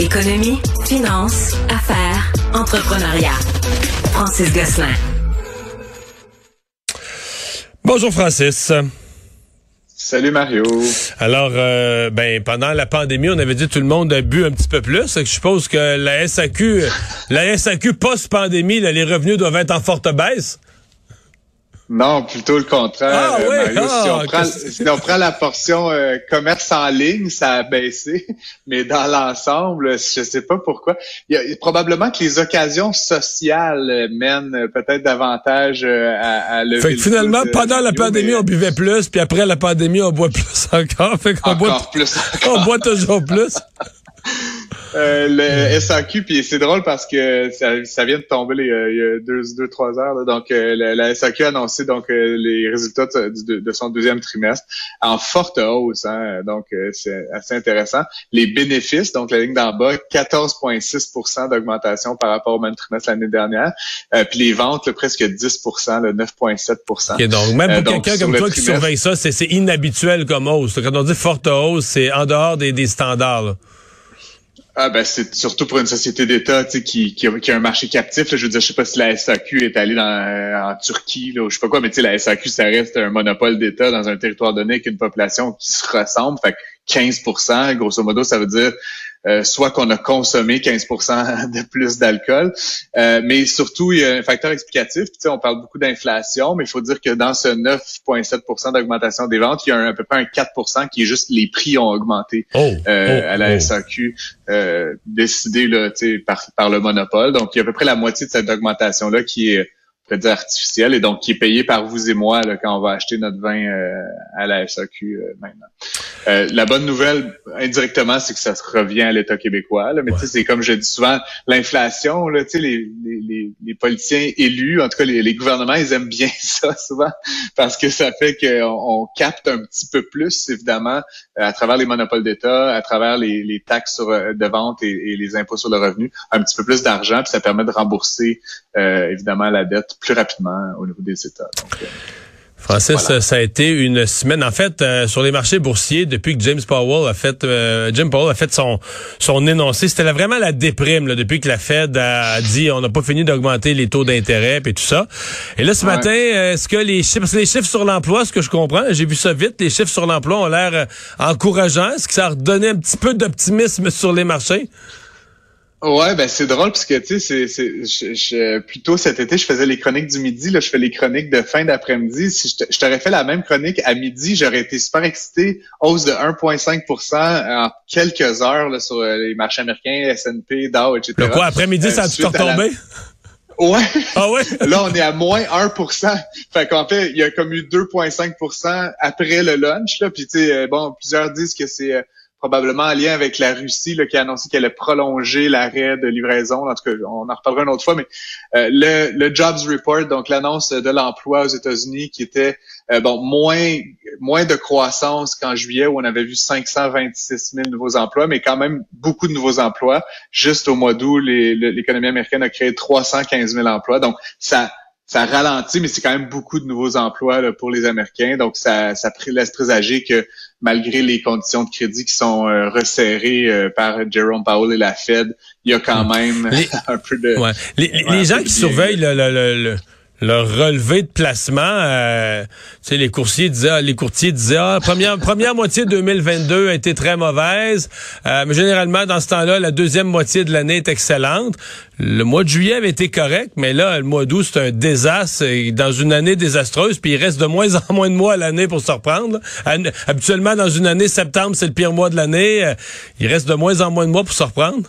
Économie, finance, affaires, entrepreneuriat. Francis Gosselin. Bonjour Francis. Salut Mario. Alors, euh, ben pendant la pandémie, on avait dit que tout le monde a bu un petit peu plus. Je suppose que la SAQ, la SAQ post-pandémie, là, les revenus doivent être en forte baisse. Non, plutôt le contraire. Ah euh, oui, Mario. si, ah, on prend, qu'est-ce- si on prend la portion euh, commerce en ligne, ça a baissé, mais dans l'ensemble, je sais pas pourquoi. Il y a, probablement que les occasions sociales euh, mènent euh, peut-être davantage euh, à, à lever Fait le que finalement, pendant la pandémie, mais on buvait plus, puis après la pandémie, on boit plus encore. Fait qu'on boit, encore plus. on boit toujours plus. Euh, le SAQ, puis c'est drôle parce que ça, ça vient de tomber les, euh, il y a deux, deux trois heures. là. donc, euh, la, la SAQ a annoncé donc euh, les résultats de, son deuxième trimestre en forte hausse. hein. donc, c'est assez intéressant. Les bénéfices, donc la ligne d'en bas, 14,6% d'augmentation par rapport au même trimestre l'année dernière. Euh, puis les ventes, là, presque 10 le 9,7% Ok, donc même pour quelqu'un comme toi qui surveille ça, c'est c'est inhabituel comme hausse. Quand on dit forte hausse, c'est en dehors des, des standards. là. Ah ben c'est surtout pour une société d'État qui, qui, a, un marché captif. là. je veux dire, je sais pas si la SAQ est allée dans, en Turquie là, ou je sais pas quoi, mais la SAQ, ça reste un monopole d'État dans un territoire donné avec une population qui se ressemble. Fait que 15% grosso modo, ça veut dire euh, soit qu'on a consommé 15% de plus d'alcool, euh, mais surtout, il y a un facteur explicatif. Puis, tu sais, on parle beaucoup d'inflation, mais il faut dire que dans ce 9,7% d'augmentation des ventes, il y a un, à peu près un 4% qui est juste les prix ont augmenté Oh, euh, oh, à la oh. SAQ euh, décidé là, tu sais, par, par le monopole. Donc, il y a à peu près la moitié de cette augmentation-là qui est artificielle et donc qui est payée par vous et moi là, quand on va acheter notre vin euh, à la SAQ euh, maintenant. Euh, la bonne nouvelle, indirectement, c'est que ça se revient à l'État québécois. Là, mais tu sais, c'est comme je dis souvent, l'inflation, là, tu sais, les, les, les, les politiciens élus, en tout cas les, les gouvernements, ils aiment bien ça souvent parce que ça fait qu'on on capte un petit peu plus, évidemment, à travers les monopoles d'État, à travers les, les taxes sur, euh, de vente et, et les impôts sur le revenu, un petit peu plus d'argent, puis ça permet de rembourser euh, évidemment la dette plus rapidement au niveau des États. Donc, euh, Francis, Voilà. ça a été une semaine. En fait, euh, sur les marchés boursiers, depuis que James Powell a fait, euh, Jim Powell a fait son son énoncé, c'était vraiment la déprime là, depuis que la Fed a dit on n'a pas fini d'augmenter les taux d'intérêt et tout ça. Et là, ce Ouais. matin, euh, est-ce que les chiffres, les chiffres sur l'emploi, ce que je comprends, j'ai vu ça vite, les chiffres sur l'emploi ont l'air euh, encourageants. Est-ce que ça a redonné un petit peu d'optimisme sur les marchés? Ouais, ben c'est drôle parce que tu sais, c'est, c'est, je, je- plus tôt cet été, je faisais les chroniques du midi. Là, je fais les chroniques de fin d'après-midi. Si je, te- je t'aurais fait la même chronique à midi, j'aurais été super excité. Hausse de 1,5% en quelques heures là, sur euh, les marchés américains, S&P, Dow, etc. Le quoi, après-midi, Euh, ça a tout suite à la- retombé? Ouais. Ah ouais? Là, on est à moins 1% Fait qu'en fait, il y a comme eu 2,5% après le lunch. Là. Puis, tu sais, euh, bon, plusieurs disent que c'est euh, probablement en lien avec la Russie là, qui a annoncé qu'elle allait prolonger l'arrêt de livraison. En tout cas, on en reparlera une autre fois. Mais euh, le, le Jobs Report, donc l'annonce de l'emploi aux États-Unis qui était, euh, bon, moins moins de croissance qu'en juillet où on avait vu 526 000 nouveaux emplois, mais quand même beaucoup de nouveaux emplois. Juste au mois d'août, l'économie américaine a créé 315 000 emplois. Donc, ça ça ralentit, mais c'est quand même beaucoup de nouveaux emplois là, pour les Américains. Donc, ça, ça laisse présager que malgré les conditions de crédit qui sont euh, resserrées euh, par Jerome Powell et la Fed, il y a quand même Les- un peu de... Ouais. Les, les- Ouais, les gens qui surveillent le, le- le- le- leur relevé de placement, euh, les coursiers disaient, ah, les courtiers disaient, ah, première première moitié 2022 a été très mauvaise, euh, mais généralement dans ce temps-là, la deuxième moitié de l'année est excellente. Le mois de juillet avait été correct, mais là, le mois d'août c'est un désastre, dans une année désastreuse, puis il reste de moins en moins de mois à l'année pour se reprendre. Habituellement, dans une année, septembre c'est le pire mois de l'année, euh, il reste de moins en moins de mois pour se reprendre.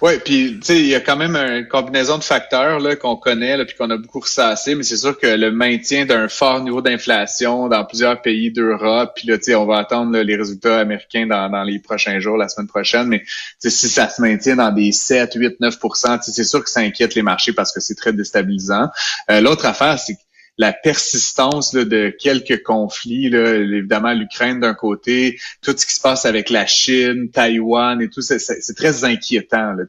Oui, puis tu sais, il y a quand même une combinaison de facteurs là qu'on connaît, là, puis qu'on a beaucoup ressassé, mais c'est sûr que le maintien d'un fort niveau d'inflation dans plusieurs pays d'Europe, puis là, tu sais, on va attendre les résultats américains dans, dans, les prochains jours, la semaine prochaine, mais si ça se maintient dans des 7, 8, 9% c'est sûr que ça inquiète les marchés parce que c'est très déstabilisant. Euh, l'autre affaire, c'est que la persistance de quelques conflits, là, évidemment l'Ukraine d'un côté, tout ce qui se passe avec la Chine, Taïwan et tout, c'est très inquiétant. Là.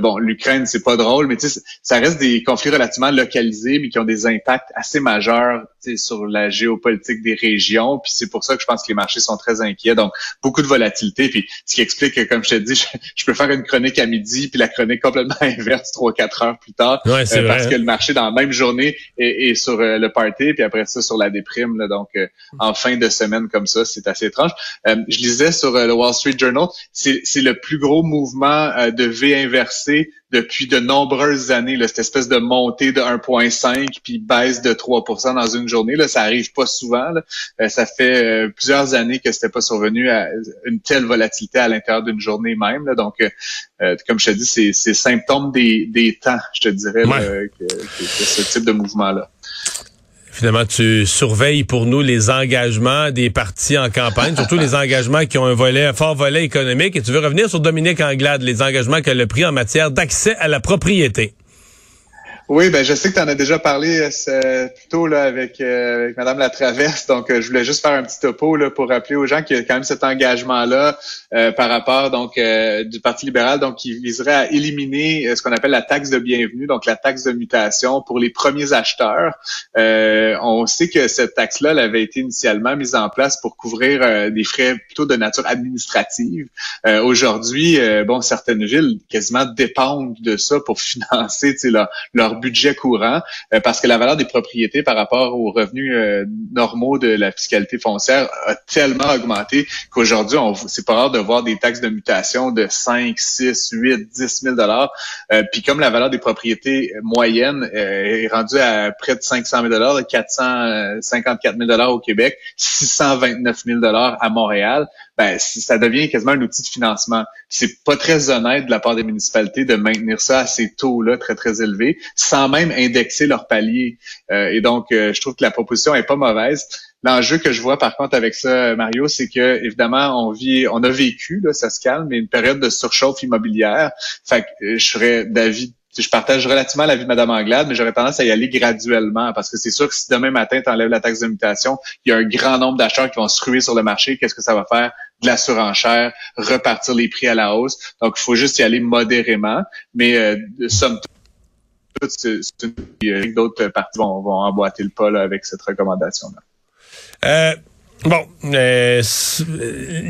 Bon, l'Ukraine, c'est pas drôle, mais ça reste des conflits relativement localisés, mais qui ont des impacts assez majeurs sur la géopolitique des régions. Puis c'est pour ça que je pense que les marchés sont très inquiets. Donc, beaucoup de volatilité. Puis ce qui explique que, comme je te dis, je, peux faire une chronique à midi, puis la chronique complètement inverse trois, quatre heures plus tard. Euh, parce que le marché, dans la même journée, est, est sur euh, le party, puis après ça sur la déprime. donc euh, en fin de semaine comme ça, c'est assez étrange. Euh, je lisais sur le Wall Street Journal, c'est le plus gros mouvement de V inversé depuis de nombreuses années, là, cette espèce de montée de 1,5 puis baisse de 3% dans une journée. Là, ça arrive pas souvent. ça fait plusieurs années que c'était pas survenu à une telle volatilité à l'intérieur d'une journée même. Donc, comme je te dis, c'est symptôme des, des temps, je te dirais, que, ce type de mouvement-là. Finalement, tu surveilles pour nous les engagements des partis en campagne, surtout les engagements qui ont un volet, un fort volet économique. Et tu veux revenir sur Dominique Anglade, les engagements qu'elle a pris en matière d'accès à la propriété. Oui, ben je sais que tu en as déjà parlé euh, plus tôt là, avec, euh, avec Madame Latraverse, donc euh, je voulais juste faire un petit topo là, pour rappeler aux gens qu'il y a quand même cet engagement-là par rapport donc du Parti libéral, donc qui viserait à éliminer ce qu'on appelle la taxe de bienvenue, donc la taxe de mutation pour les premiers acheteurs. on sait que cette taxe-là elle avait été initialement mise en place pour couvrir des frais plutôt de nature administrative. Aujourd'hui, bon, certaines villes quasiment dépendent de ça pour financer leur, leur budget courant euh, parce que la valeur des propriétés par rapport aux revenus euh, normaux de la fiscalité foncière a tellement augmenté qu'aujourd'hui, c'est pas rare de voir des taxes de mutation de 5, 6, 8, 10 000 dollars. Euh, puis comme la valeur des propriétés moyennes est rendue à près de 500 000 dollars, 454 000 dollars au Québec, 629 000 dollars à Montréal, ben ça devient quasiment un outil de financement. C'est pas très honnête de la part des municipalités de maintenir ça à ces taux-là très très élevés, sans même indexer leur palier. Euh, et donc, euh, je trouve que la proposition est pas mauvaise. L'enjeu que je vois par contre avec ça, Mario, c'est que évidemment on vit, on a vécu, là, ça se calme, mais une période de surchauffe immobilière. Fait que euh, je serais d'avis je partage relativement la vie de Mme Anglade, mais j'aurais tendance à y aller graduellement parce que c'est sûr que si demain matin, tu enlèves la taxe de mutation, il y a un grand nombre d'acheteurs qui vont se ruer sur le marché. Qu'est-ce que ça va faire? De la surenchère, repartir les prix à la hausse. Donc, il faut juste y aller modérément, mais euh, somme toute, d'autres parties vont, vont emboîter le pas avec cette recommandation-là. Euh, Bon, euh,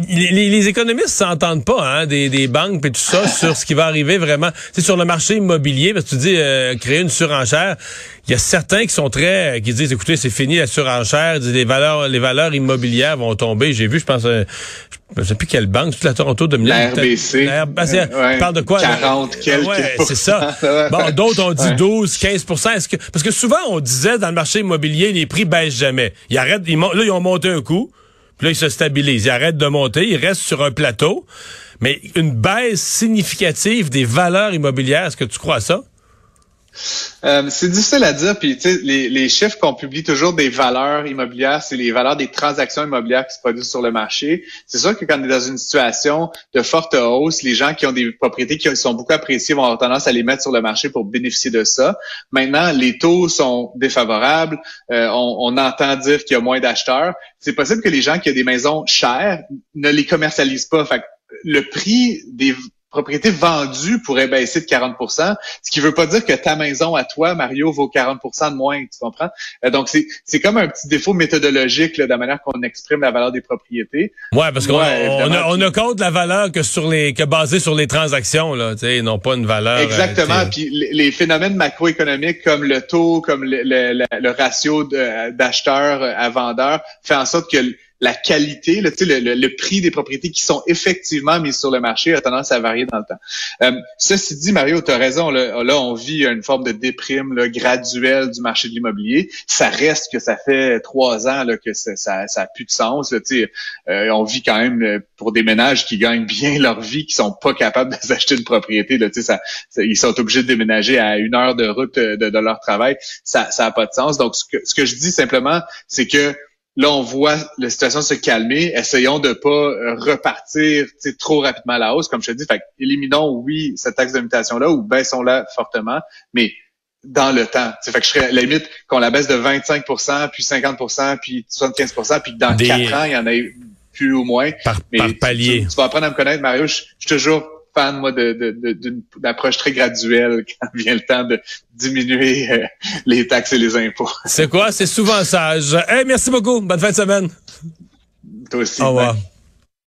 les, les, économistes s'entendent pas, hein, des, des banques et tout ça, sur ce qui va arriver vraiment. C'est sur le marché immobilier, parce que tu dis euh, créer une surenchère. Il y a certains qui sont très, qui disent, écoutez, c'est fini la surenchère, les valeurs, les valeurs immobilières vont tomber. J'ai vu, je pense, euh, je sais plus quelle banque, toute la Toronto de La RBC. La RBC parle de quoi? 40 quelques ouais, c'est ça. bon, d'autres ont dit 12, 15% Est-ce que, parce que souvent, on disait dans le marché immobilier, les prix baissent jamais. Ils arrêtent, ils, là, ils ont monté un coup. Puis là, ils se stabilisent. Ils arrêtent de monter. Ils restent sur un plateau. Mais une baisse significative des valeurs immobilières, est-ce que tu crois à ça? Euh, c'est difficile à dire. Puis, les, les chiffres qu'on publie toujours des valeurs immobilières, c'est les valeurs des transactions immobilières qui se produisent sur le marché. C'est sûr que quand on est dans une situation de forte hausse, les gens qui ont des propriétés qui sont beaucoup appréciées vont avoir tendance à les mettre sur le marché pour bénéficier de ça. Maintenant, les taux sont défavorables. Euh, on, on, entend dire qu'il y a moins d'acheteurs. C'est possible que les gens qui ont des maisons chères ne les commercialisent pas. Fait le prix des propriétés vendues pourraient baisser de 40 ce qui veut pas dire que ta maison à toi, Mario, vaut 40 de moins, tu comprends? Euh, donc, c'est comme un petit défaut méthodologique là, de la manière qu'on exprime la valeur des propriétés. Ouais, parce qu'on on a, on compte la valeur que sur les que basée sur les transactions, là, non pas une valeur. Euh, Exactement. puis les, phénomènes macroéconomiques comme le taux, comme le, le, le ratio d'acheteurs à vendeurs, fait en sorte que la qualité, le, le, le, prix des propriétés qui sont effectivement mises sur le marché a tendance à varier dans le temps. Euh, ceci dit, Mario, tu as raison, là, on vit une forme de déprime là, graduelle du marché de l'immobilier. Ça reste que ça fait trois ans là, que ça, ça, a plus de sens. Là, euh, on vit quand même euh, pour des ménages qui gagnent bien leur vie, qui sont pas capables de s'acheter une propriété. Là, ça, ça, ils sont obligés de déménager à une heure de route de, de leur travail. Ça n'a pas de sens. Donc, ce que, ce que je dis simplement, c'est que Là, on voit la situation se calmer. Essayons de pas euh, repartir trop rapidement à la hausse, comme je te dis. Fait éliminons, oui, cette taxe de là ou baissons-la fortement, mais dans le temps. Fait que je serais à la limite qu'on la baisse de 25% puis 50% puis 75% puis que dans quatre ans, il y en ait plus ou moins. Par, palier. Tu, vas apprendre à me connaître, Mario. Je suis toujours fan, moi, d'une approche très graduelle quand vient le temps de diminuer euh, les taxes et les impôts. C'est quoi? C'est souvent sage. Hey, merci beaucoup. Bonne fin de semaine. Toi aussi. Au revoir.